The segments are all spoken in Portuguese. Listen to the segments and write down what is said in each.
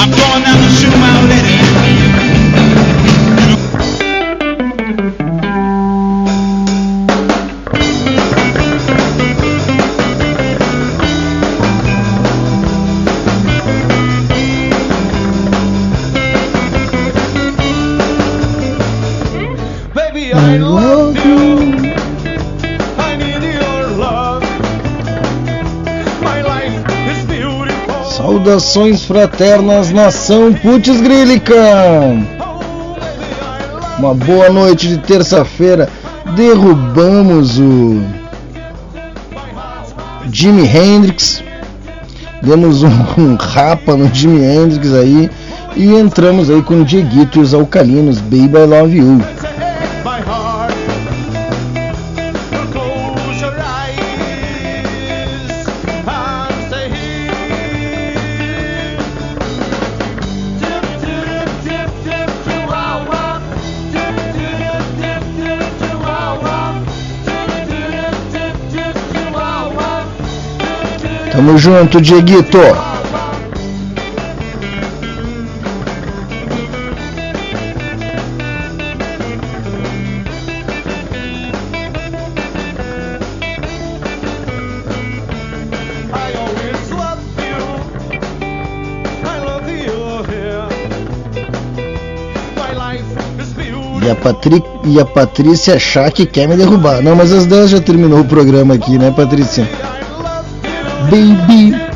I'm going down the shoot my Saudações fraternas, nação Putz Grílica! Uma boa noite de terça-feira. Derrubamos o Jimi Hendrix. Demos um, um, rapa no Jimi Hendrix aí. E entramos aí com Dieguito e os Alcalinos, Baby I Love You. Tamo junto, Dieguito. E a, Patri... e a Patrícia achar que quer me derrubar. Não, mas às 10 já terminou o programa aqui, né, Patrícia? Baby.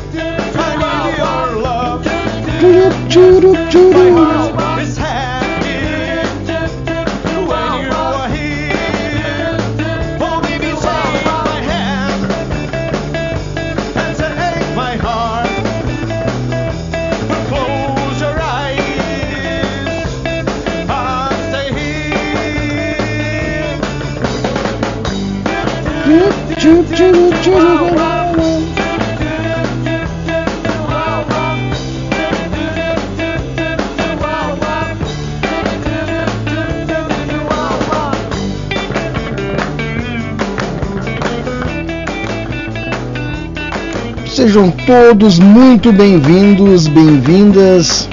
Sejam todos muito bem-vindos, bem-vindas,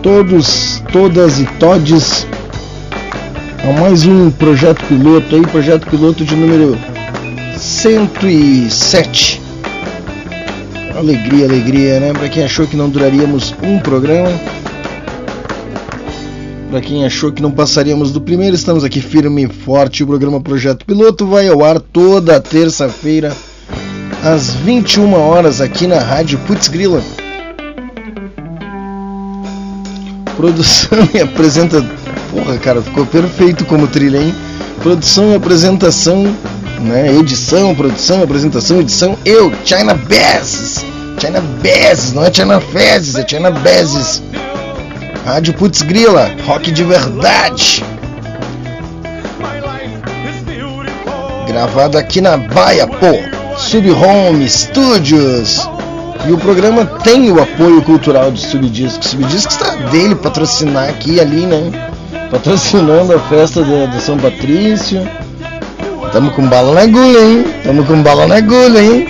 todos, todas e todes, a mais um projeto piloto aí, projeto piloto de número 107. Alegria, alegria, né? Para quem achou que não duraríamos um programa, para quem achou que não passaríamos do primeiro, estamos aqui firme e forte. O programa Projeto Piloto vai ao ar toda terça-feira às 21 horas aqui na Rádio Putz Grila. Produção e apresentação. Porra, cara, ficou perfeito como trilha, hein? Produção e apresentação, né? Edição, produção, apresentação, edição. Eu, China Bezes. China Bezes, não é China Fezes, é China Bezes. Rádio Putz Grila, rock de verdade. Gravado aqui na Baia, pô. Sub-Home Studios. E o programa tem o apoio cultural do Subdisco. Subdisco está dele patrocinar aqui e ali, né? Patrocinando a festa de, São Patrício. Tamo com bala na agulha, hein? Tamo com bala na agulha, hein?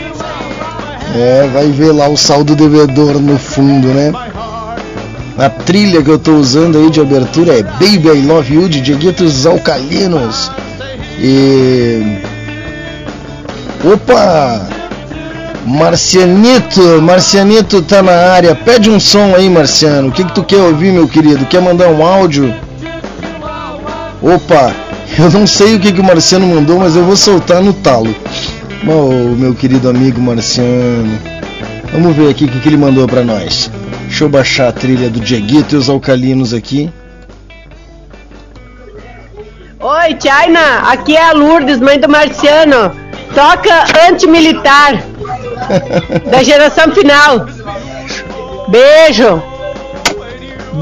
É, vai ver lá o saldo devedor no fundo, né? A trilha que eu tô usando aí de abertura é Baby I Love You de Dieguitos Alcalinos. E Opa! Marcianito, Marcianito tá na área. Pede um som aí, Marciano. O que, que tu quer ouvir, meu querido? Quer mandar um áudio? Opa, eu não sei o que, que o Marciano mandou, mas eu vou soltar no talo. Oh, meu querido amigo Marciano. Vamos ver aqui o que, que ele mandou para nós. Deixa eu baixar a trilha do Dieguito e os alcalinos aqui. Oi, China, aqui é a Lourdes, mãe do Marciano. Toca antimilitar da geração final. Beijo.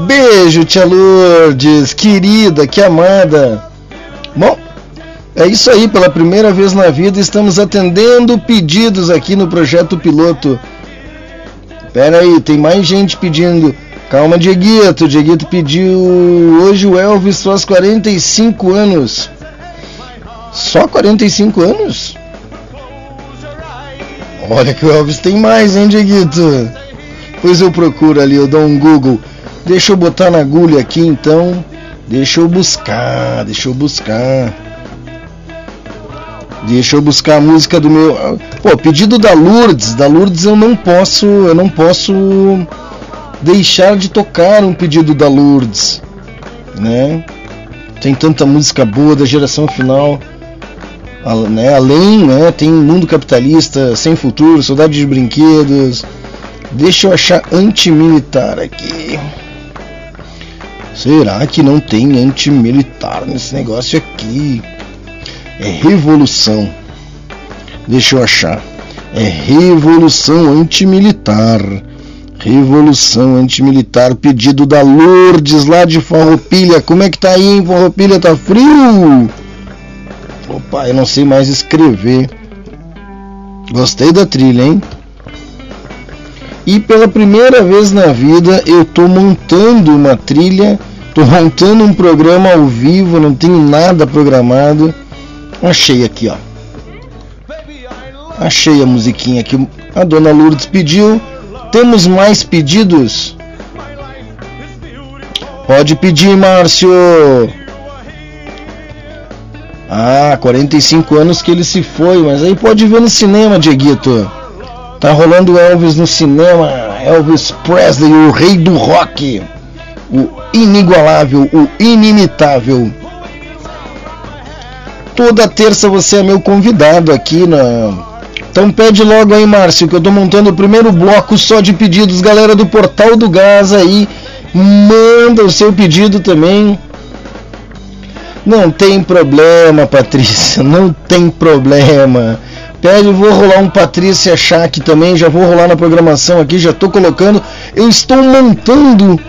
Beijo, tia Lourdes, querida, que amada. Bom, é isso aí, pela primeira vez na vida estamos atendendo pedidos aqui no projeto piloto. Pera aí, tem mais gente pedindo. Calma, Dieguito. Dieguito pediu hoje o Elvis faz 45 anos. Só 45 anos? Olha que o Elvis tem mais, hein, Dieguito? Depois eu procuro ali, eu dou um Google. Deixa eu botar na agulha aqui então. Deixa eu buscar, deixa eu buscar. Deixa eu buscar a música do meu. Pô, pedido da Lourdes. Da Lourdes eu não posso. Eu não posso deixar de tocar um pedido da Lourdes. Né? Tem tanta música boa da geração final. Né? Além, né? Tem Mundo Capitalista, Sem Futuro, Saudade de Brinquedos. Deixa eu achar antimilitar aqui. Será que não tem antimilitar nesse negócio aqui? É revolução. Deixa eu achar. É revolução antimilitar. Revolução antimilitar. Pedido da Lourdes lá de Farroupilha. Como é que tá aí, hein? Farroupilha tá frio? Opa, eu não sei mais escrever. Gostei da trilha, hein? E pela primeira vez na vida eu tô montando uma trilha, tô montando um programa ao vivo, não tenho nada programado. Achei aqui, ó. Achei a musiquinha que a dona Lourdes pediu. Temos mais pedidos? Pode pedir, Márcio. Ah, 45 anos que ele se foi, mas aí pode ver no cinema, Dieguito. Tá rolando Elvis no cinema, Elvis Presley, o rei do rock, o inigualável, o inimitável. Toda terça você é meu convidado aqui na. Então pede logo aí, Márcio, que eu tô montando o primeiro bloco só de pedidos, galera do Portal do Gás aí. Manda o seu pedido também. Não tem problema, Patrícia, não tem problema. Pede, vou rolar um Patrícia Schack também, já vou rolar na programação aqui, já estou colocando. Eu estou montando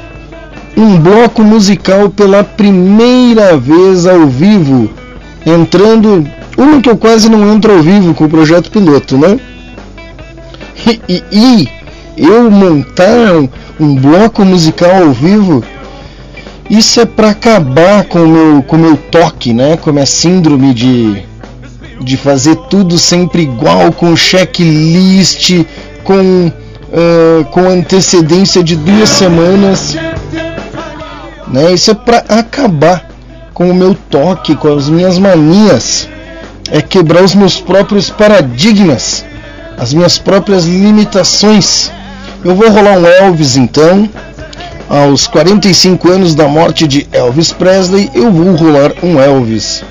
um bloco musical pela primeira vez ao vivo, entrando. Uma que eu quase não entro ao vivo com o projeto piloto, né? E, e, e eu montar um, bloco musical ao vivo, isso é para acabar com o meu, com meu toque, né? Com a minha síndrome de de fazer tudo sempre igual, com checklist, com, uh, com antecedência de duas semanas. Né? Isso é para acabar com o meu toque, com as minhas manias. É quebrar os meus próprios paradigmas, as minhas próprias limitações. Eu vou rolar um Elvis então. Aos 45 anos da morte de Elvis Presley, eu vou rolar um Elvis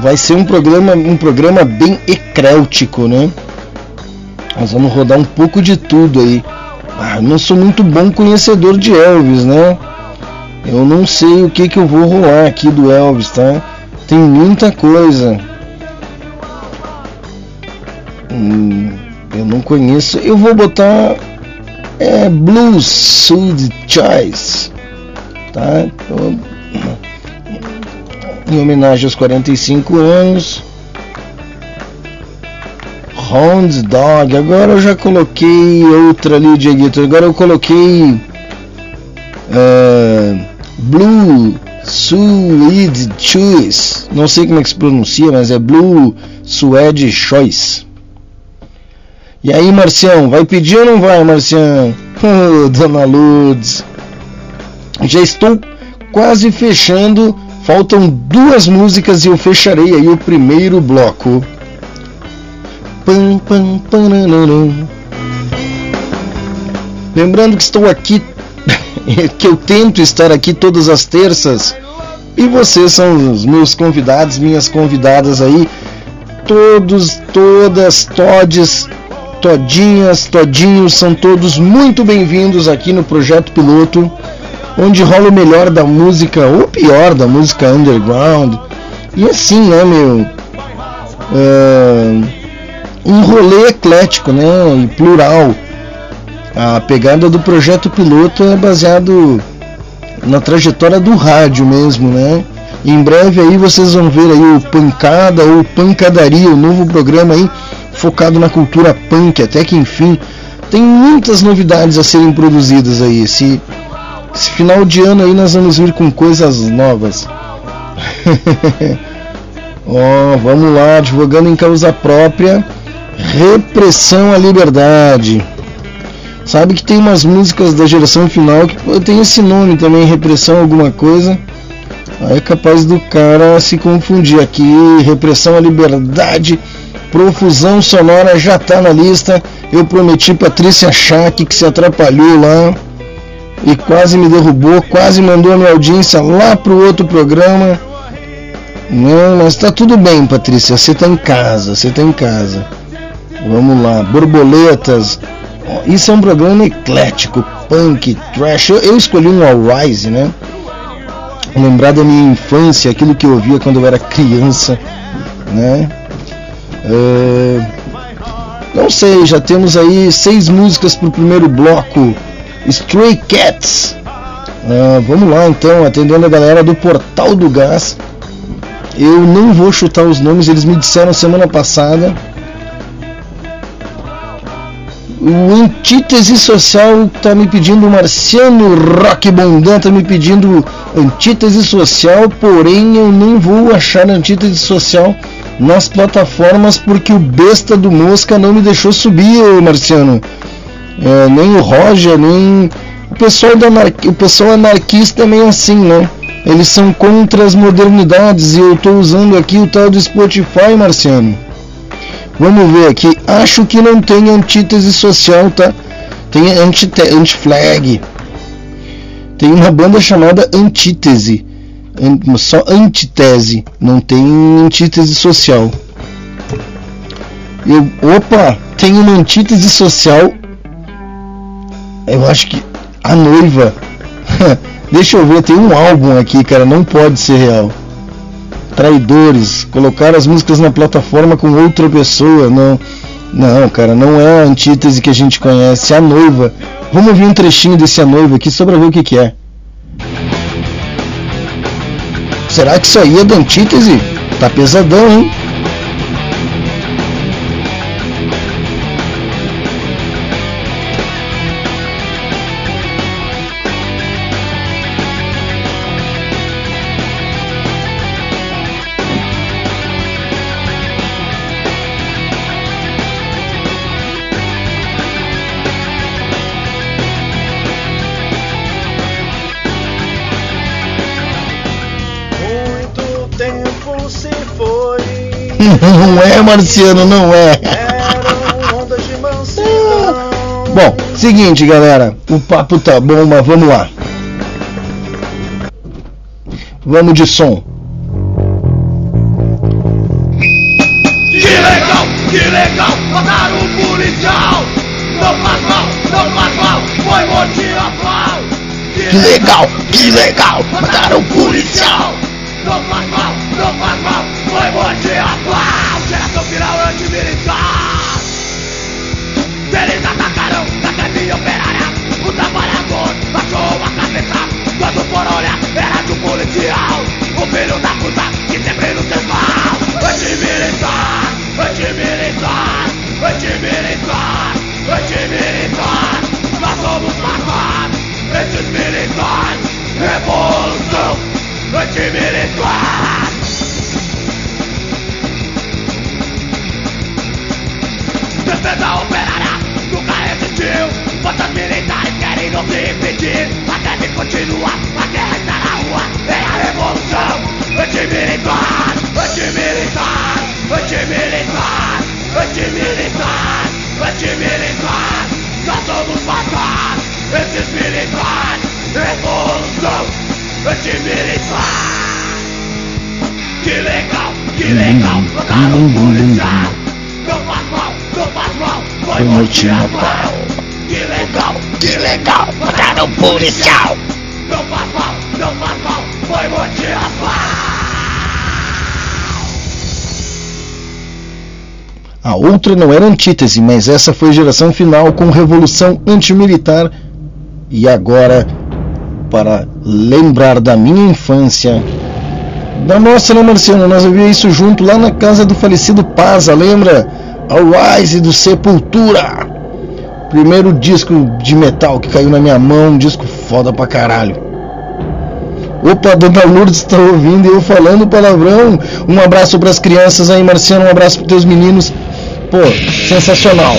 vai ser um programa, um programa bem ecréutico, né? Nós vamos rodar um pouco de tudo aí. Ah, não sou muito bom conhecedor de Elvis, né? Eu não sei o que que eu vou rolar aqui do Elvis, tá? Tem muita coisa. Hum, eu não conheço. Eu vou botar é, Blues Sud Choice, tá? Então, em homenagem aos 45 anos. Hound Dog. Agora eu já coloquei outra ali, Dieguito. Agora eu coloquei uh, Blue Suede Choice. Não sei como é que se pronuncia, mas é Blue Suede Choice. E aí, Marcião, vai pedir ou não vai, Marcião? Dona Lourdes. Já estou quase fechando Faltam duas músicas e eu fecharei aí o primeiro bloco. Pam, pam, Lembrando que estou aqui, que eu tento estar aqui todas as terças. E vocês são os meus convidados, minhas convidadas aí. Todos, todas, todes, todinhas, todinhos, são todos muito bem-vindos aqui no Projeto Piloto onde rola o melhor da música, ou pior da música underground. E assim, né, meu? Uh, um rolê eclético, né? E plural. A pegada do projeto piloto é baseado na trajetória do rádio mesmo, né? Em breve aí vocês vão ver aí o Pancada ou Pancadaria, o novo programa aí focado na cultura punk, até que enfim tem muitas novidades a serem produzidas aí. Esse esse final de ano aí nós vamos vir com coisas novas. Oh, vamos lá, advogando em causa própria, repressão à liberdade. sabe que tem umas músicas da geração final que tem esse nome também, repressão alguma coisa. Aí é capaz do cara se confundir aqui. Repressão à liberdade, profusão sonora já tá na lista. Eu prometi Patrícia Schack que se atrapalhou lá e quase me derrubou, quase mandou a minha audiência lá pro outro programa. Não, mas tá tudo bem, Patrícia. Você tá em casa, você tá em casa. Vamos lá, borboletas. Isso é um programa eclético, punk, trash. Eu, eu escolhi um All né? Lembrar da minha infância, aquilo que eu ouvia quando eu era criança, né? Uh, não sei, já temos aí seis músicas pro primeiro bloco. Stray Cats. Uh, vamos lá então, atendendo a galera do Portal do Gás. Eu não vou chutar os nomes, eles me disseram semana passada. O Antítese Social tá me pedindo, o Marciano Rock Bondan tá me pedindo Antítese Social, porém eu não vou achar Antítese Social nas plataformas porque o besta do Mosca não me deixou subir, Marciano. É, nem o Roger, nem o pessoal, da o pessoal anarquista é assim, né? Eles são contra as modernidades e eu estou usando aqui o tal do Spotify, Marciano. Vamos ver aqui. Acho que não tem antítese social, tá? Tem anti-flag. Tem uma banda chamada Antítese. Só antítese. Não tem antítese social. Eu, opa, tem uma antítese social. Eu acho que a noiva. Deixa eu ver, tem um álbum aqui, cara, não pode ser real. Traidores, colocar as músicas na plataforma com outra pessoa, não. Não, cara, não é a antítese que a gente conhece, é a noiva. Vamos ouvir um trechinho desse a noiva aqui só pra ver o que, que é. Será que isso aí é da antítese? Tá pesadão, hein? Não é, Marciano, não é. Bom, seguinte, galera. O papo tá bom, mas vamos lá. Vamos de som. Que legal, que legal, mataram o policial. Não faz mal, não faz mal, foi motivação. Que legal, que legal, mataram o policial. Não faz mal, não faz mal, continua, a guerra está na rua É a revolução. Antimilitar, antimilitar, antimilitar Antimilitar, antimilitar. Nós somos matar esses militares. Revolução Antimilitar. Que legal, que legal Mataram o policial. Não faz mal, não faz mal Foi motivação Que legal, que legal Mataram o policial A outra não era antítese, mas essa foi geração final com revolução antimilitar. E agora, para lembrar da minha infância, da nossa, né, Marciano? Nós ouvimos isso junto lá na casa do falecido Paza, lembra? A Rise do Sepultura. Primeiro disco de metal que caiu na minha mão, um disco foda pra caralho. Opa, Dona Lourdes está ouvindo eu falando palavrão. Um abraço para as crianças aí, Marciano. Um abraço para teus meninos. Pô, sensacional.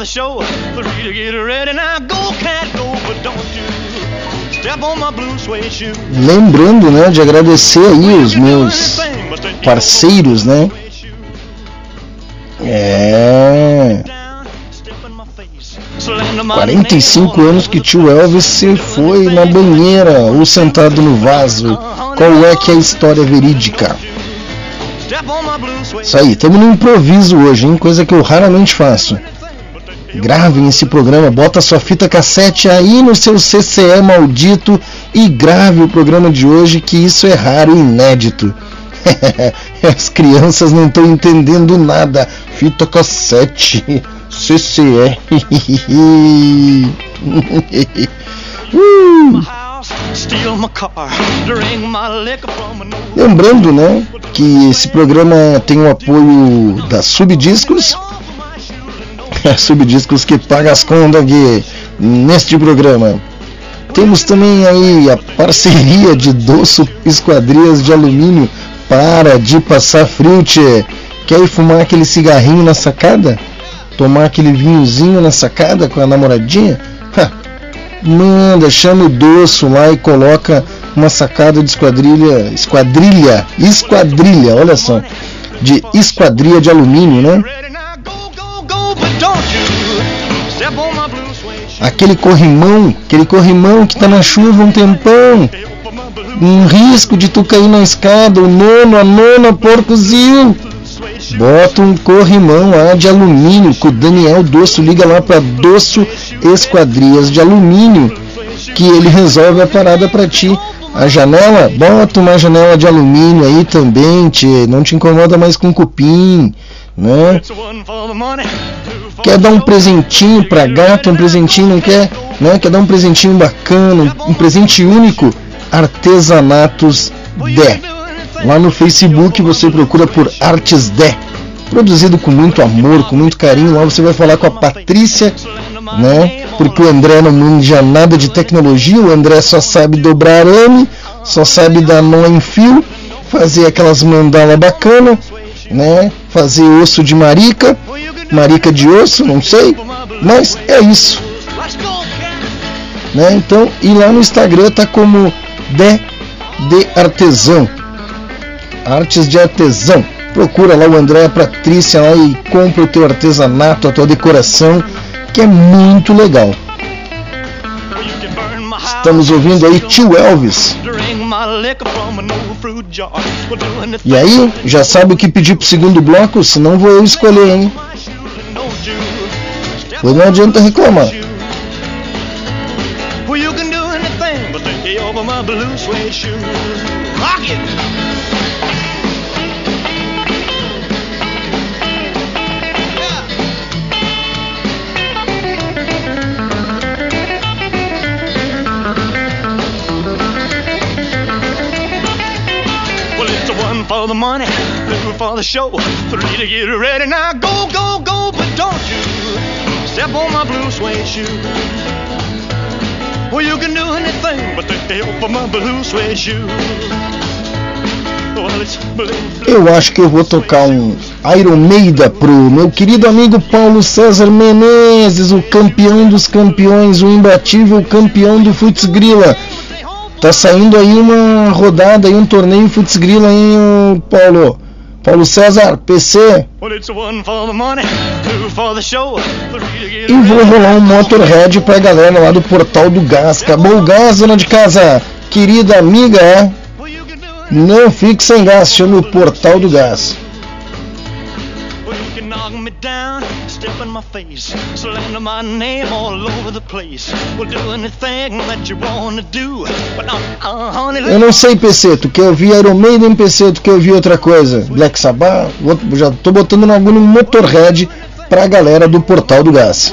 The show, to get ready. Now go, cat, go, but don't you step on my blue suede shoe. Lembrando, né, de agradecer aí os meus parceiros, né? É. 45 anos que tio Elvis se foi na banheira ou sentado no vaso. Qual é que é a história verídica? Isso aí, estamos no improviso hoje, hein? Coisa que eu raramente faço. Gravem esse programa, bota sua fita cassete aí no seu CCE maldito e grave o programa de hoje, que isso é raro e inédito. As crianças não estão entendendo nada. Fita cassete, CCE. Uh. Lembrando, né, que esse programa tem o apoio da Subdiscos, Subdiscos que paga as contas aqui neste programa. Temos também aí a parceria de Doço Esquadrias de Alumínio. Para de passar frio. Quer ir fumar aquele cigarrinho na sacada? Tomar aquele vinhozinho na sacada com a namoradinha? Ha, manda, chama o Doço lá e coloca uma sacada de esquadrilha, esquadrilha, esquadrilha, olha só, de esquadria de alumínio, né? Aquele corrimão, aquele corrimão que tá na chuva um tempão, um risco de tu cair na escada, o nono, a nona, porcozinho. Bota um corrimão lá de alumínio, que o Daniel Doço liga lá para Doço Esquadrias de Alumínio, que ele resolve a parada para ti. A janela, bota uma janela de alumínio aí também, tchê, não te incomoda mais com cupim, né? Quer dar um presentinho pra gata, um presentinho, não quer? Né? Quer dar um presentinho bacana, um, presente único? Artesanatos Dé. Lá no Facebook você procura por Artes Dé. Produzido com muito amor, com muito carinho. Lá você vai falar com a Patrícia, né? Porque o André não manja nada de tecnologia, o André só sabe dobrar arame, só sabe dar nó em fio, fazer aquelas mandala bacana, né? Fazer osso de marica, marica de osso, não sei, mas é isso, né? Então, e lá no Instagram tá como de de artesão, artes de artesão. Procura lá o André, a Patrícia lá e compra o teu artesanato, a tua decoração, que é muito legal. Estamos ouvindo aí Tio Elvis. It E aí, já sabe o que pedir pro segundo bloco? Senão vou eu escolher, hein? Pois não adianta reclamar. shoe. Well, for the money, for the show, three to get ready. Now go, go, go, but don't you step on my blue suede shoe. Well, you can do anything but take the help of my blue suede shoe. Eu acho que eu vou tocar um, Iron Maida pro meu querido amigo Paulo César Menezes, o campeão dos campeões, o imbatível campeão do Futs Grila. Tá saindo aí uma rodada aí, um torneio Futs Grila, hein, Paulo? Paulo César, PC. E vou rolar um Motorhead pra galera lá do Portal do Gás. Acabou o gás, dona de casa. Querida amiga, é? Não fique sem gás, chame o Portal do Gás. Step in my face, slander my name all over the place. We'll do anything that you wanna do, but not, uh, honey. Eu não sei, PC, tu quer ouvir Iron Maiden, PC, tu quer ouvir outra coisa? Black Sabbath? Já tô botando no algum Motorhead pra galera do Portal do Gás.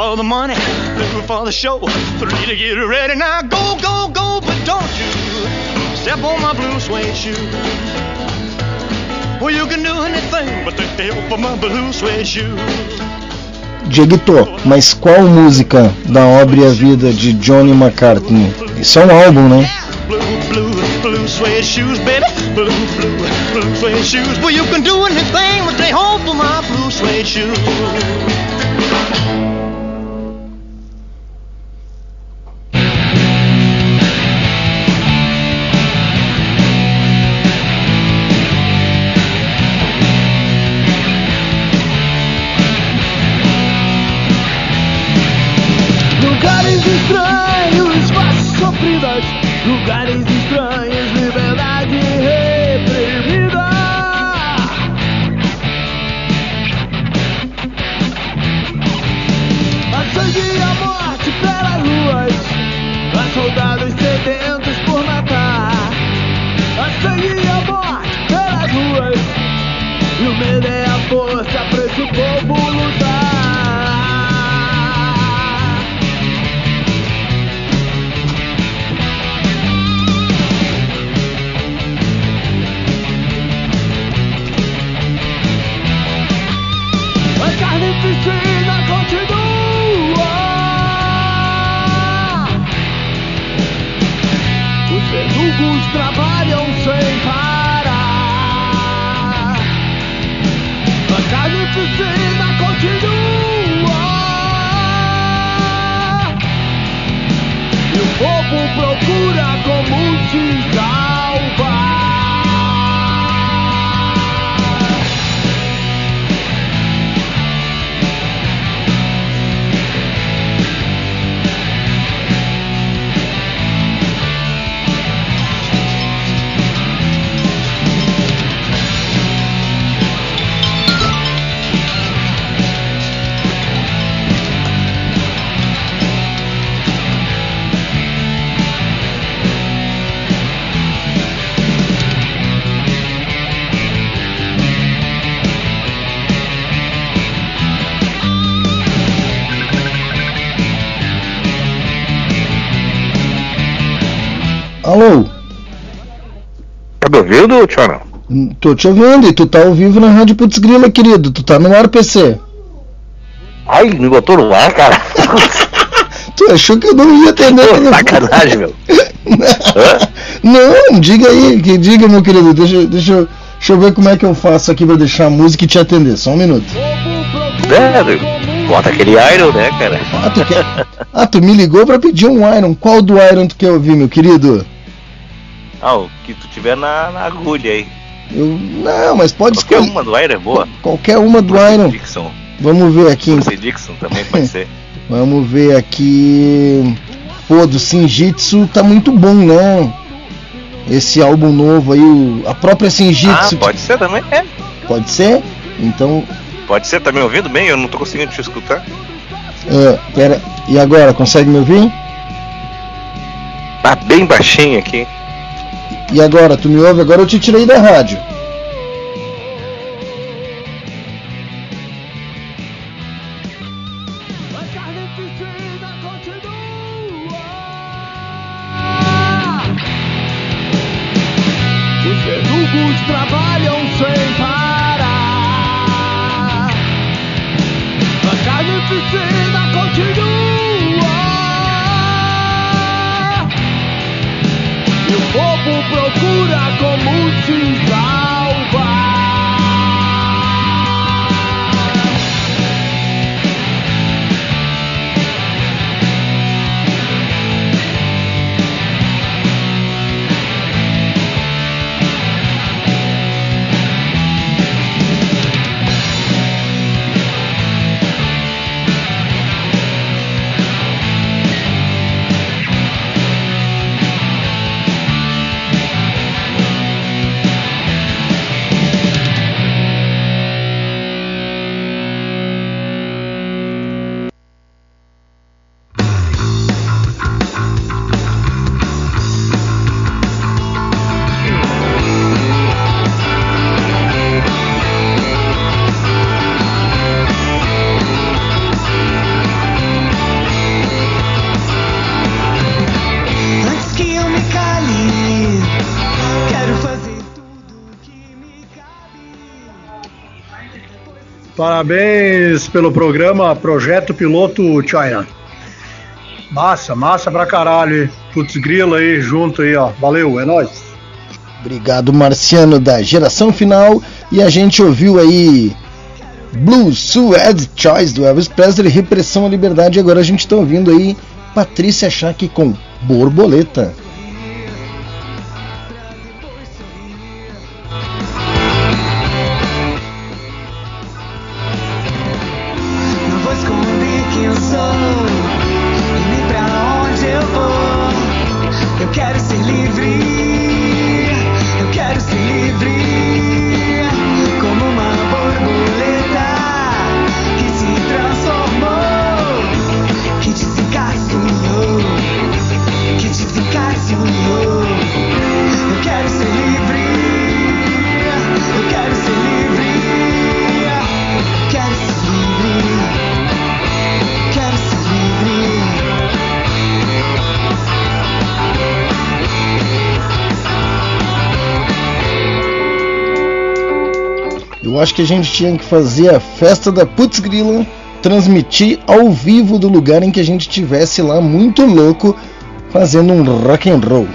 For the money, two for the show, three to get ready. Now go, go, go, but don't you step on my blue suede shoe. Well, you can do anything but take the help of my blue suede shoe. Dieguito, mas qual música da obra e a vida de Johnny McCartney? Isso é um álbum, né? Blue, blue, blue suede shoes, baby. Blue, blue, blue suede shoes. Well, you can do anything but they hope for my blue suede shoes. Alô? Ouvindo, Tchona? Tô te ouvindo e tu tá ao vivo na Rádio Putz Grila, querido. Tu tá no ar, PC. Ai, me botou no ar, cara. tu achou que eu não ia atender? Pô, sacanagem, meu. não, diga aí, que diga, meu querido. Deixa, deixa, deixa eu ver como é que eu faço aqui pra deixar a música e te atender. Só um minuto. É, bota aquele Iron, né, cara? Ah tu, quer... ah, tu me ligou pra pedir um Iron. Qual do Iron tu quer ouvir, meu querido? Ah, o que tu tiver na, na agulha aí. Eu, não, mas pode Qualquer escolher. uma do Iron é boa. Qualquer uma do Iron. Dixon. Vamos ver aqui. Dixon também pode ser. Vamos ver aqui. pô, do Shinjitsu tá muito bom, né? Esse álbum novo aí, o, a própria Ah, Shinjitsu. pode ser também. É. pode ser? Então, Pode ser, tá me ouvindo bem? Eu não tô conseguindo te escutar. é, pera. E agora, consegue me ouvir? Tá bem baixinho aqui. E agora, tu me ouve? Agora eu te tirei da rádio. Parabéns pelo programa Projeto Piloto China. Massa, massa pra caralho. hein? Putz grila aí junto aí, ó. Valeu, é nóis. Obrigado, Marciano, da geração final. E a gente ouviu aí Blue Suede Choice do Elvis Presley, Repressão à Liberdade. Agora a gente tá ouvindo aí Patrícia Schack com Borboleta. Acho que a gente tinha que fazer a festa da Putz Grila, transmitir ao vivo do lugar em que a gente estivesse lá muito louco fazendo um rock and roll.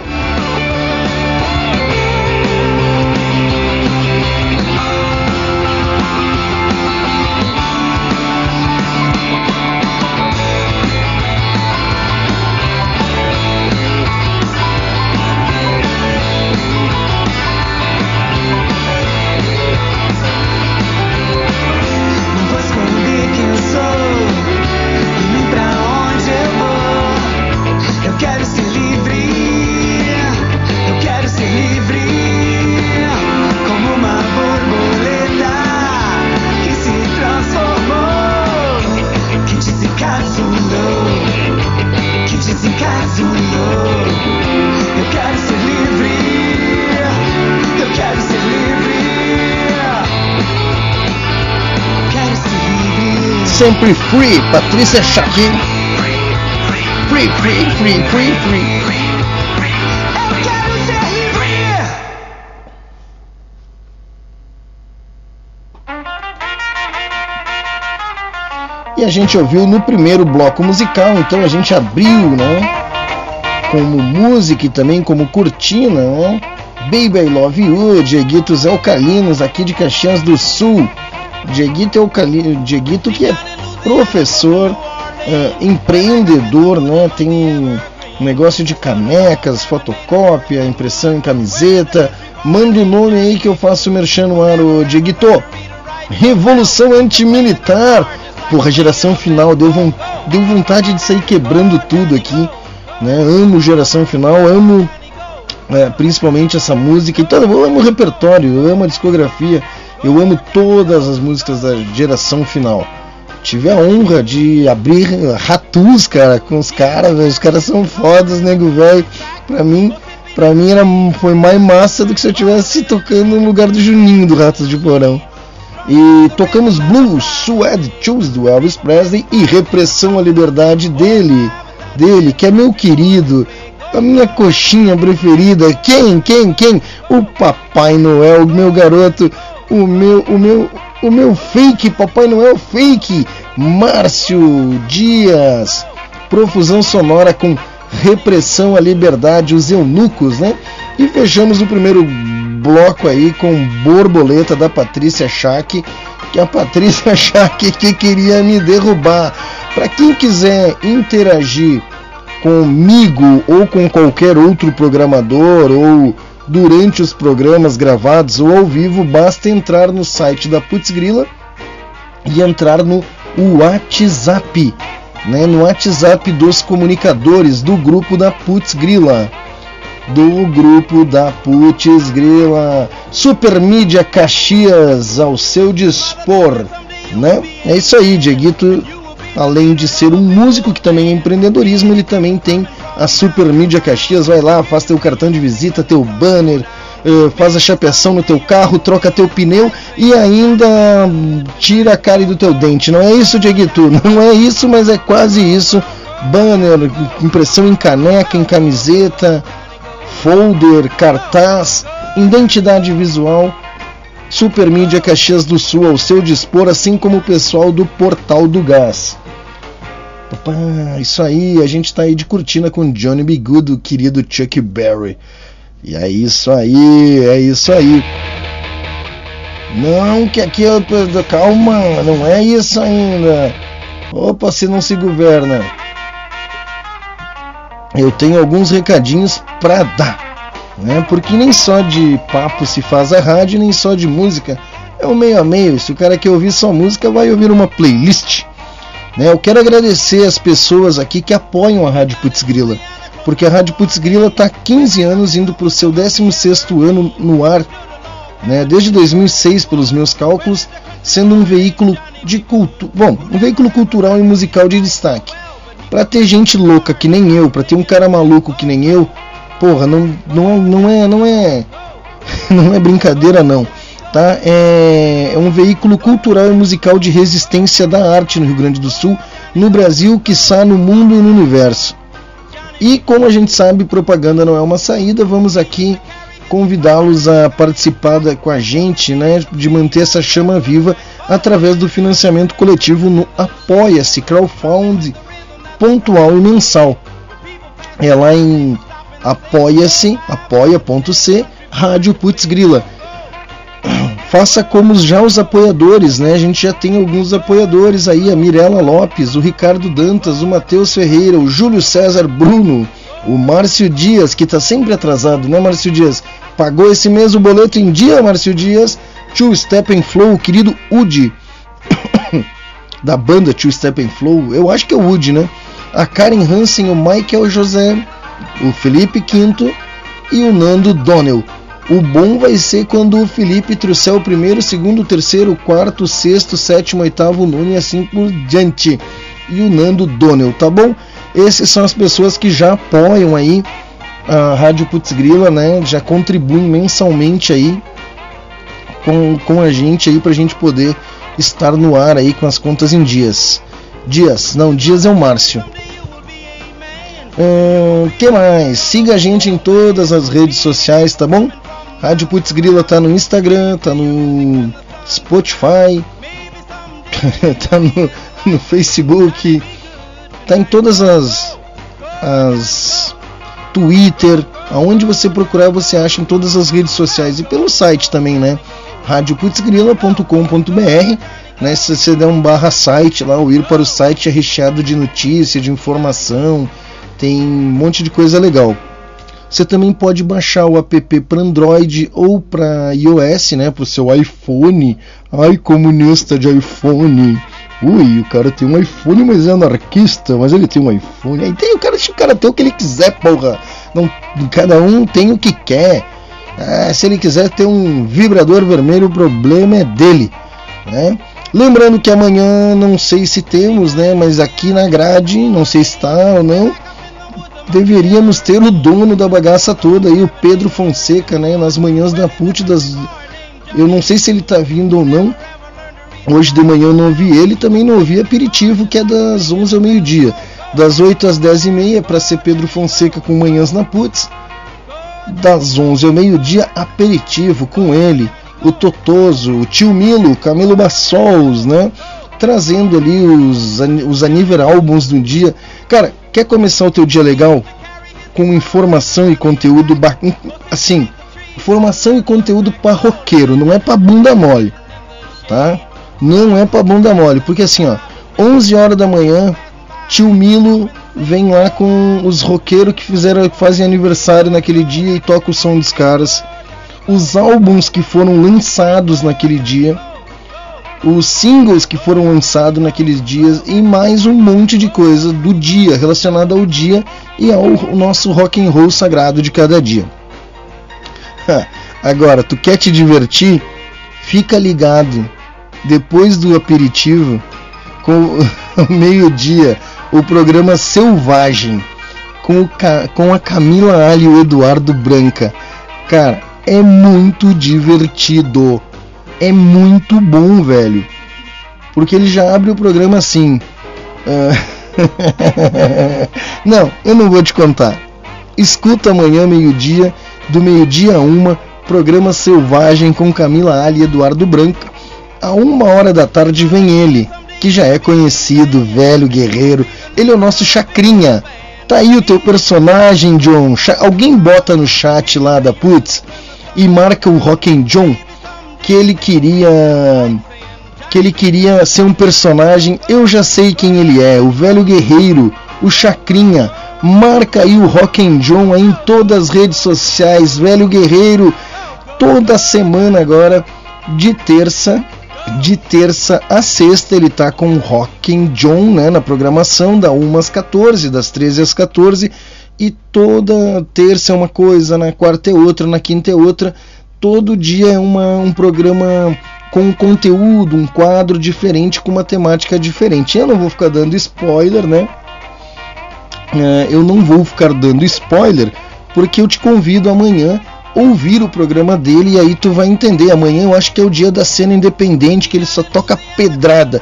Sempre free, Patrícia Schack. Free, free, free, free, free. E a gente ouviu no primeiro bloco musical, então a gente abriu, né? Como música e também como cortina, né? Baby I Love You, Dieguitos Alcalinos, aqui de Caxias do Sul. Dieguito, Alcalino, Dieguito que é professor, eh, empreendedor, né? Tem um negócio de canecas, fotocópia, impressão em camiseta. Manda o nome aí que eu faço merchan no ar, Dieguito. Revolução antimilitar. Porra, geração final deu, von- deu vontade de sair quebrando tudo aqui. né? Amo Geração Final, amo é, principalmente essa música e todo, eu amo o repertório, eu amo a discografia, eu amo todas as músicas da Geração Final. Tive a honra de abrir Ratus, cara, com os caras, velho. Os caras são fodas, nego velho. Pra mim, pra mim era, foi mais massa do que se eu tivesse tocando no lugar do Juninho do Ratos de Porão. E tocamos Blue Suede Shoes do Elvis Presley e Repressão à Liberdade dele, dele, que é meu querido, a minha coxinha preferida. Quem, quem, quem? O Papai Noel, meu garoto, o meu, o meu, o meu fake, Papai Noel fake, Márcio Dias. Profusão sonora com repressão à liberdade, os eunucos, né? E fechamos o primeiro bloco aí com Borboleta da Patrícia Schack, que a Patrícia Schack que queria me derrubar. Para quem quiser interagir comigo ou com qualquer outro programador ou durante os programas gravados ou ao vivo, basta entrar no site da Putzgrila e entrar no WhatsApp, né, no WhatsApp dos comunicadores do grupo da Putzgrila do grupo da Putz Grila. Super Mídia Caxias ao seu dispor, né? É isso aí, Dieguito. Além de ser um músico que também é empreendedorismo, ele também tem a Super Mídia Caxias. Vai lá, faz teu cartão de visita, teu banner, eh, faz a chapeação no teu carro, troca teu pneu e ainda tira a cara do teu dente. Não é isso, Dieguito? Não é isso, mas é quase isso. Banner, impressão em caneca, em camiseta, folder, cartaz, identidade visual, Super Mídia Caxias do Sul ao seu dispor, assim como o pessoal do Portal do Gás. Opa, isso aí, a gente tá aí de cortina com Johnny B. Good, o querido Chuck Berry. E é isso aí, é isso aí. Não, que aqui eu. Calma, não é isso ainda. Opa, se não se governa eu tenho alguns recadinhos para dar, né? Porque nem só de papo se faz a rádio, nem só de música é o meio a meio. Se o cara quer ouvir só música, vai ouvir uma playlist. Né? Eu quero agradecer as pessoas aqui que apoiam a Rádio Putz Grila, porque a Rádio Putz Grila está 15 anos indo para o seu 16º ano no ar, né? desde 2006, pelos meus cálculos, sendo um veículo de culto, bom, um veículo cultural e musical de destaque. Pra ter gente louca que nem eu, pra ter um cara maluco que nem eu, porra, não, não, não é, não é, não é brincadeira não, tá? É, é um veículo cultural e musical de resistência da arte no Rio Grande do Sul, no Brasil, que está no mundo e no universo. E como a gente sabe, propaganda não é uma saída, vamos aqui convidá-los a participar da, com a gente, né, de manter essa chama viva através do financiamento coletivo no Apoia-se Crowdfund pontual e mensal. É lá em apoia-se, apoia.c, Rádio Putz Grila. Faça como já os apoiadores, né? A gente já tem alguns apoiadores aí, a Mirela Lopes, o Ricardo Dantas, o Matheus Ferreira, o Júlio César Bruno, o Márcio Dias, que está sempre atrasado, né, Márcio Dias? Pagou esse mês o boleto em dia, Márcio Dias. Two Step Flow, o querido Udi, da banda Two Step Flow, eu acho que é o Udi, né? a Karen Hansen, o Michael José, o Felipe Quinto e o Nando Donnell. O bom vai ser quando o Felipe trouxer o primeiro, segundo, terceiro, quarto, sexto, sétimo, oitavo, nono e assim por diante. E o Nando Donnell, tá bom? Essas são as pessoas que já apoiam aí a Rádio Putz Grila, né? Já contribuem mensalmente aí com, com a gente aí pra gente poder estar no ar aí com as contas em dias. Dias, não, Dias é o Márcio. Hum, que mais? Siga a gente em todas as redes sociais, tá bom? Rádio Putz Grila tá no Instagram, tá no Spotify, tá no, no, Facebook, tá em todas as as Twitter, aonde você procurar você acha em todas as redes sociais e pelo site também, né? radioputzgrila.com.br né? Se você der um barra site lá, ou ir para o site é recheado de notícias, de informação, tem um monte de coisa legal. Você também pode baixar o app para Android ou para iOS, né, para o seu iPhone. Ai, comunista de iPhone. Ui, o cara tem um iPhone, mas é anarquista, mas ele tem um iPhone. Aí tem o cara, o cara ter o que ele quiser, porra. Não, cada um tem o que quer. É, se ele quiser ter um vibrador vermelho, o problema é dele, né? Lembrando que amanhã não sei se temos, né? Mas aqui na grade, não sei se está ou não, deveríamos ter o dono da bagaça toda aí, o Pedro Fonseca, né? Nas manhãs da PUT das. Eu não sei se ele está vindo ou não. Hoje de manhã eu não ouvi ele, também não ouvi aperitivo, que é das 11 ao meio-dia. Das 8 às 10 e meia para ser Pedro Fonseca com manhãs na PUTS. Das 11 ao meio-dia, aperitivo com ele, o Totoso, o tio Milo, Camilo Bassols, né? Trazendo ali os, os Aniver Albums do dia. Cara, quer começar o teu dia legal? Com informação e conteúdo assim, informação e conteúdo para roqueiro, não é para bunda mole, tá? Não é para bunda mole, porque assim, ó, 11 horas da manhã, tio Milo vem lá com os roqueiros que fizeram fazem aniversário naquele dia e toca o som dos caras. Os álbuns que foram lançados naquele dia, os singles que foram lançados naqueles dias e mais um monte de coisa do dia relacionada ao dia e ao nosso rock and roll sagrado de cada dia. Agora, tu quer te divertir? Fica ligado. Depois do aperitivo, com o meio-dia, o programa Selvagem com, o com a Camila Ali e o Eduardo Branca. Cara, é muito divertido. É muito bom, velho. Porque ele já abre o programa assim. ah, não, eu não vou te contar. Escuta amanhã, meio-dia, do meio-dia a uma, programa Selvagem com Camila Ali e Eduardo Branca. A uma hora da tarde vem ele, que já é conhecido, velho guerreiro. Ele é o nosso Chacrinha. Tá aí o teu personagem, John. Alguém bota no chat lá da Putz e marca o Rock and John que ele queria que ele queria ser um personagem. Eu já sei quem ele é, o velho guerreiro, o Chacrinha. Marca aí o Rock and John em todas as redes sociais, velho guerreiro. Toda semana agora de terça de terça a sexta ele tá com o Rock and John, né, na programação da 1 às 14, das 13 às 14 e toda terça é uma coisa, na quarta é outra, na quinta é outra. Todo dia é uma, um programa com um conteúdo, um quadro diferente, com uma temática diferente. Eu não vou ficar dando spoiler, né? É, eu não vou ficar dando spoiler, porque eu te convido amanhã ouvir o programa dele e aí tu vai entender. Amanhã eu acho que é o dia da cena independente, que ele só toca pedrada.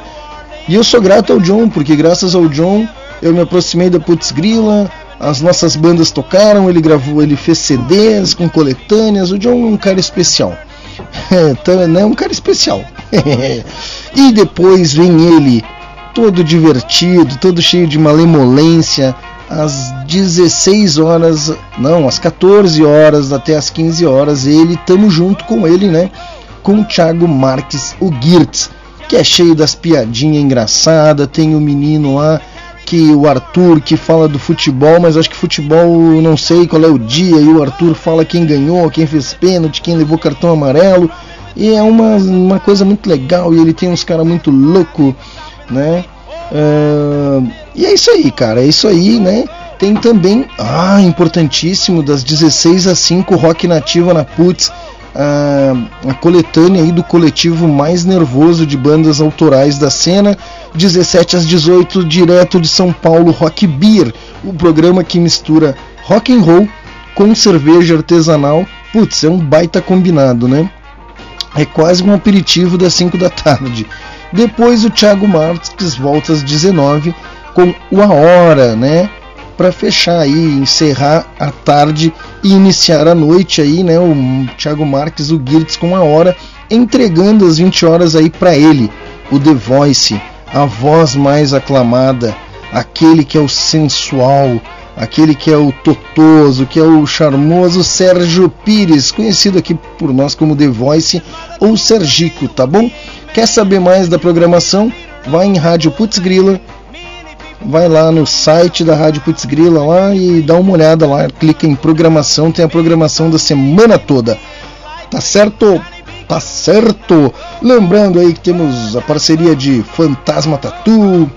E eu sou grato ao John, porque graças ao John eu me aproximei da Putz Grila, as nossas bandas tocaram, ele gravou, ele fez CDs com coletâneas. O John é um cara especial. Então, né, um cara especial. e depois vem ele, todo divertido, todo cheio de malemolência, às 16 horas, não, às 14 horas até às 15 horas, ele, tamo junto com ele, né? Com o Thiago Marques, o Girtz, que é cheio das piadinhas engraçadas, tem o menino lá o Arthur que fala do futebol, mas acho que futebol não sei qual é o dia, e o Arthur fala quem ganhou, quem fez pênalti, quem levou cartão amarelo, e é uma, uma coisa muito legal, e ele tem uns caras muito louco, né? Ah, e é isso aí, cara, é isso aí, né? Tem também, ah, importantíssimo, das 16 às 5, Rock Nativa na Putz, a, a coletânea aí do coletivo mais nervoso de bandas autorais da cena, 17 às 18, direto de São Paulo, Rock Beer, o programa que mistura rock and roll com cerveja artesanal. Putz, é um baita combinado, né? É quase um aperitivo das 5 da tarde. Depois o Thiago Marques volta às 19 com o A Hora, né? Para fechar aí, encerrar a tarde e iniciar a noite aí, né? O Thiago Marques, o Girtz com a hora, entregando as 20 horas aí para ele, o The Voice, a voz mais aclamada, aquele que é o sensual, aquele que é o totoso, que é o charmoso Sérgio Pires, conhecido aqui por nós como The Voice ou Sergico, tá bom? Quer saber mais da programação? Vai em Rádio Putz Grila, vai lá no site da Rádio Putz Grila lá e dá uma olhada lá, clica em programação, tem a programação da semana toda. Tá certo? Tá certo? Lembrando aí que temos a parceria de Fantasma Tatu.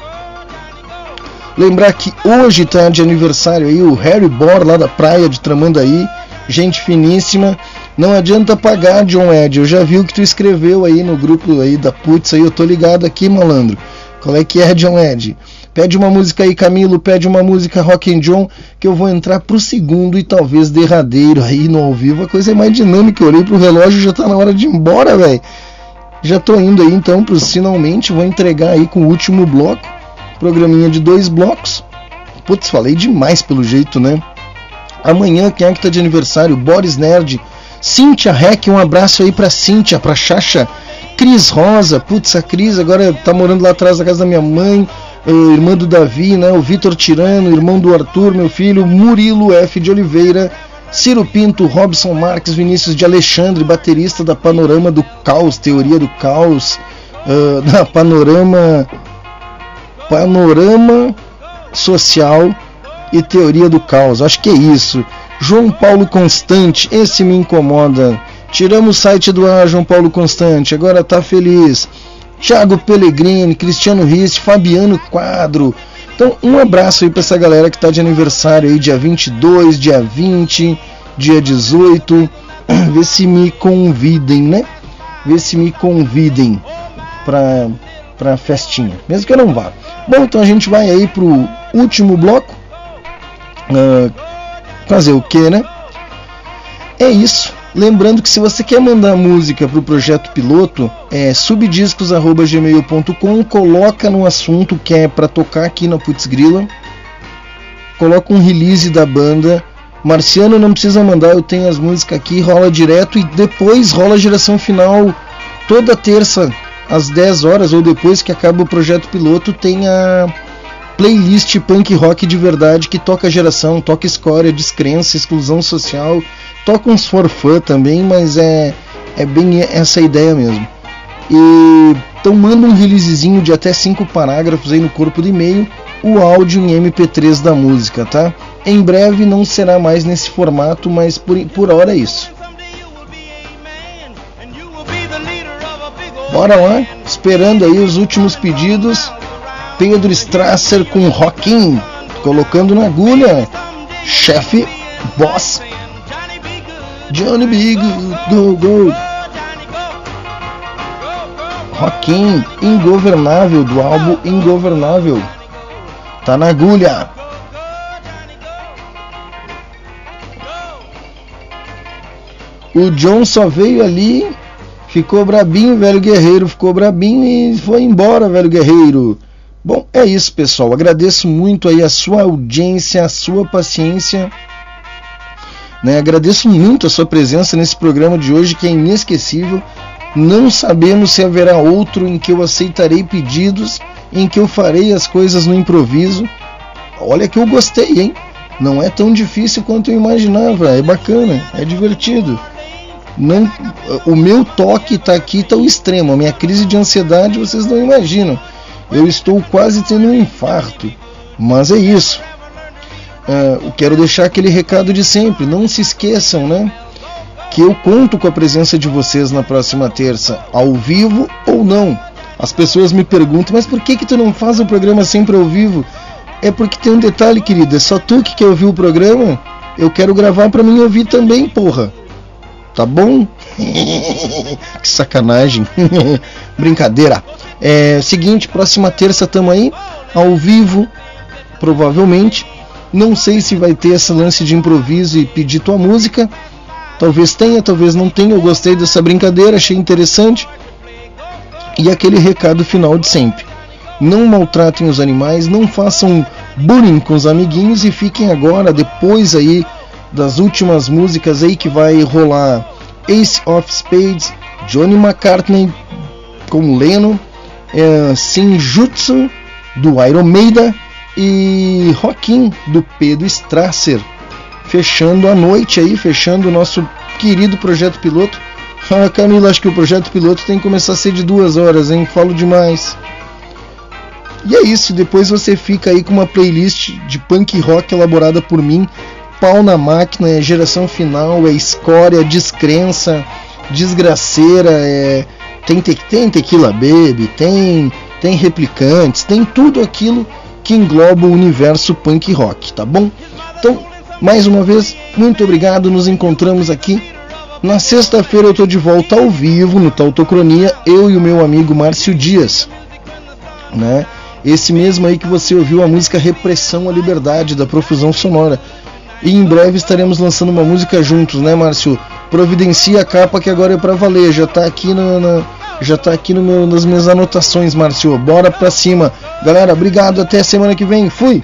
Lembrar que hoje tá de aniversário aí o Harry Bor lá da praia de Tramandaí. Gente finíssima. Não adianta pagar, John Ed. Eu já vi o que tu escreveu aí no grupo aí da Putz aí. Eu tô ligado aqui, malandro. Qual é que é, John Ed? Pede uma música aí, Camilo. Pede uma música Rock and John, que eu vou entrar pro segundo e talvez derradeiro aí no ao vivo. A coisa é mais dinâmica. Eu olhei pro relógio já tá na hora de ir embora, velho. Já tô indo aí então pros finalmente. Vou entregar aí com o último bloco. Programinha de dois blocos. Putz, falei demais pelo jeito, né? Amanhã, quem é que tá de aniversário? Boris Nerd. Cíntia Rec, um abraço aí pra Cíntia, pra Chacha. Cris Rosa, putz, a Cris agora tá morando lá atrás da casa da minha mãe. Eh, irmã do Davi, né? O Vitor Tirano, irmão do Arthur, meu filho. Murilo F. de Oliveira. Ciro Pinto, Robson Marques, Vinícius de Alexandre, baterista da Panorama do Caos, Teoria do Caos, ah, da Panorama Panorama Social e Teoria do Caos. Acho que é isso. João Paulo Constante, esse me incomoda. Tiramos o site do ar, João Paulo Constante, agora tá feliz. Thiago Pellegrini, Cristiano Rist, Fabiano Quadro. Então, um abraço aí pra essa galera que tá de aniversário aí, dia 22, dia 20, dia 18. Vê se me convidem, né? Vê se me convidem pra, pra festinha, mesmo que eu não vá. Bom, então a gente vai aí pro último bloco. Ah, fazer o que, né? É isso. Lembrando que se você quer mandar música para o projeto piloto, é subdiscos@gmail.com, coloca no assunto que é para tocar aqui na Putz Grila. Coloca um release da banda. Marciano não precisa mandar, eu tenho as músicas aqui, rola direto e depois rola a geração final toda terça às 10 horas ou depois que acaba o projeto piloto tem a playlist punk rock de verdade que toca geração, toca escória, descrença, exclusão social, toca uns forfã também, mas é, é bem essa ideia mesmo. E então manda um releasezinho de até cinco parágrafos aí no corpo do e-mail, o áudio em MP3 da música, tá? Em breve não será mais nesse formato, mas por, por hora é isso. Bora lá, esperando aí os últimos pedidos. Pedro Strasser com Rockin, colocando na agulha. Chefe, boss, Johnny Big, go, go. Rockin, Ingovernável, do álbum Ingovernável. Tá na agulha. O John só veio ali, ficou brabinho, velho guerreiro, ficou brabinho e foi embora, velho guerreiro. Bom, é isso, pessoal. Agradeço muito aí a sua audiência, a sua paciência. Né? Agradeço muito a sua presença nesse programa de hoje, que é inesquecível. Não sabemos se haverá outro em que eu aceitarei pedidos, em que eu farei as coisas no improviso. Olha que eu gostei, hein? Não é tão difícil quanto eu imaginava. É bacana, é divertido. Não, o meu toque está aqui, está o extremo. A minha crise de ansiedade vocês não imaginam. Eu estou quase tendo um infarto. Mas é isso. Eu quero deixar aquele recado de sempre. Não se esqueçam, né? Que eu conto com a presença de vocês na próxima terça, ao vivo ou não. As pessoas me perguntam, mas por que que tu não faz o programa sempre ao vivo? É porque tem um detalhe, querido. É só tu que quer ouvir o programa. Eu quero gravar para mim ouvir também, porra. Tá bom? que sacanagem. Brincadeira. É seguinte, próxima terça tamo aí, ao vivo, provavelmente. Não sei se vai ter esse lance de improviso e pedir tua música. Talvez tenha, talvez não tenha. Eu gostei dessa brincadeira, achei interessante. E aquele recado final de sempre. Não maltratem os animais, não façam bullying com os amiguinhos e fiquem agora, depois aí das últimas músicas aí que vai rolar Ace of Spades, Johnny McCartney com Leno, é, Sinjutsu do Iron Maiden e Rockin do Pedro Strasser. Fechando a noite aí, fechando o nosso querido projeto piloto. Ah, Camila, acho que o projeto piloto tem que começar a ser de duas horas, hein? Falo demais. E é isso, depois você fica aí com uma playlist de punk rock elaborada por mim. Pau na máquina, é geração final, é escória, descrença, desgraceira, é tem, te, tem Tequila Baby, tem, tem Replicantes, tem tudo aquilo que engloba o universo punk rock, tá bom? Então, mais uma vez, muito obrigado. Nos encontramos aqui. Na sexta-feira eu estou de volta ao vivo no Tautocronia, eu e o meu amigo Márcio Dias. Né? Esse mesmo aí que você ouviu a música Repressão à Liberdade da Profusão Sonora. E em breve estaremos lançando uma música juntos, né, Márcio? providencia a capa que agora é para valer. Já tá aqui no, no já tá aqui no meu, nas minhas anotações, Márcio. Bora pra cima. Galera, obrigado, até semana que vem. Fui.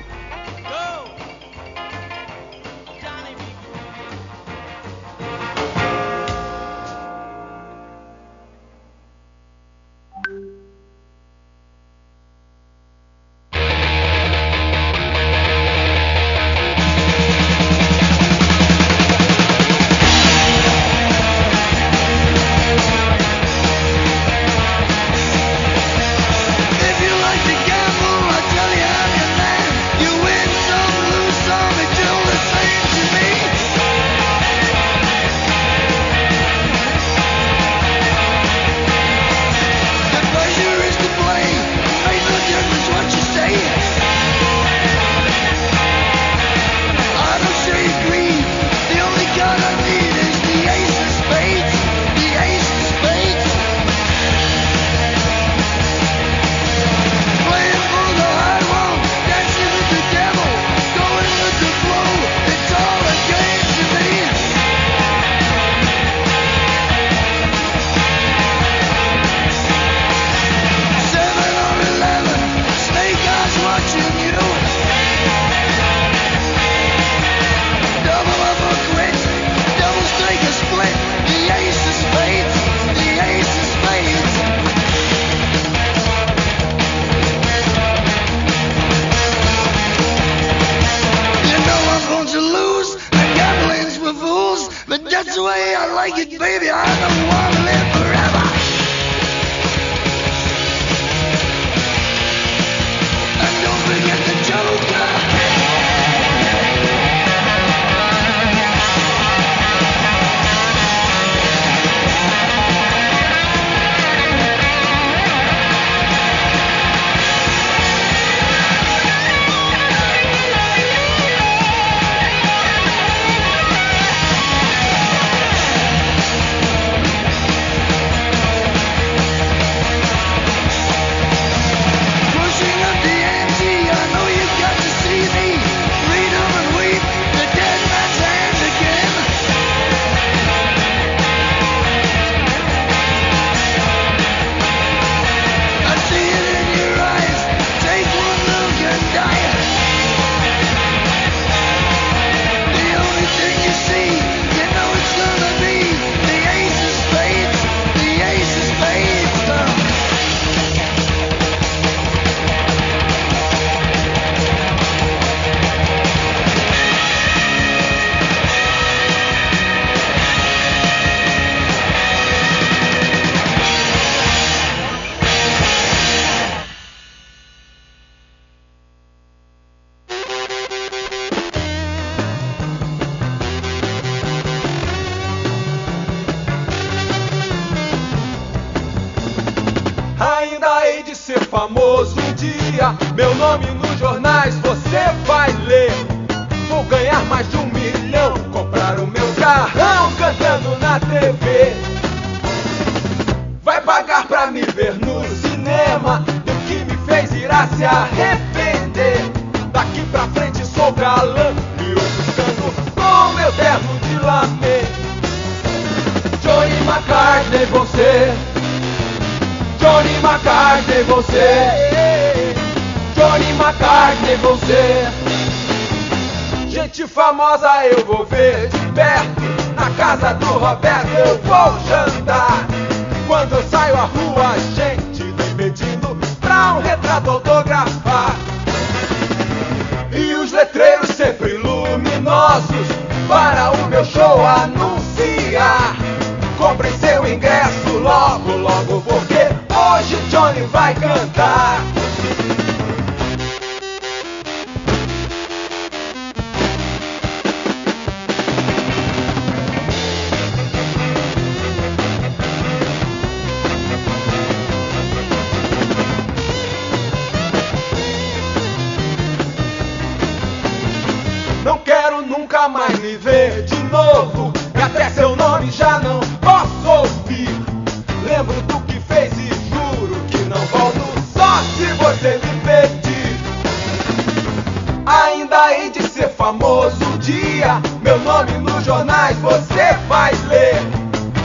Famoso dia. Meu nome nos jornais você vai ler.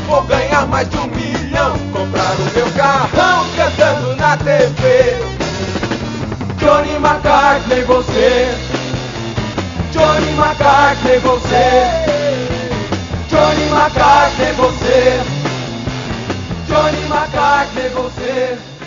Vou ganhar mais de um milhão, comprar o meu carrão cantando na TV. Johnny McCartney, você. Johnny McCartney, você. Johnny McCartney, você. Johnny McCartney, você.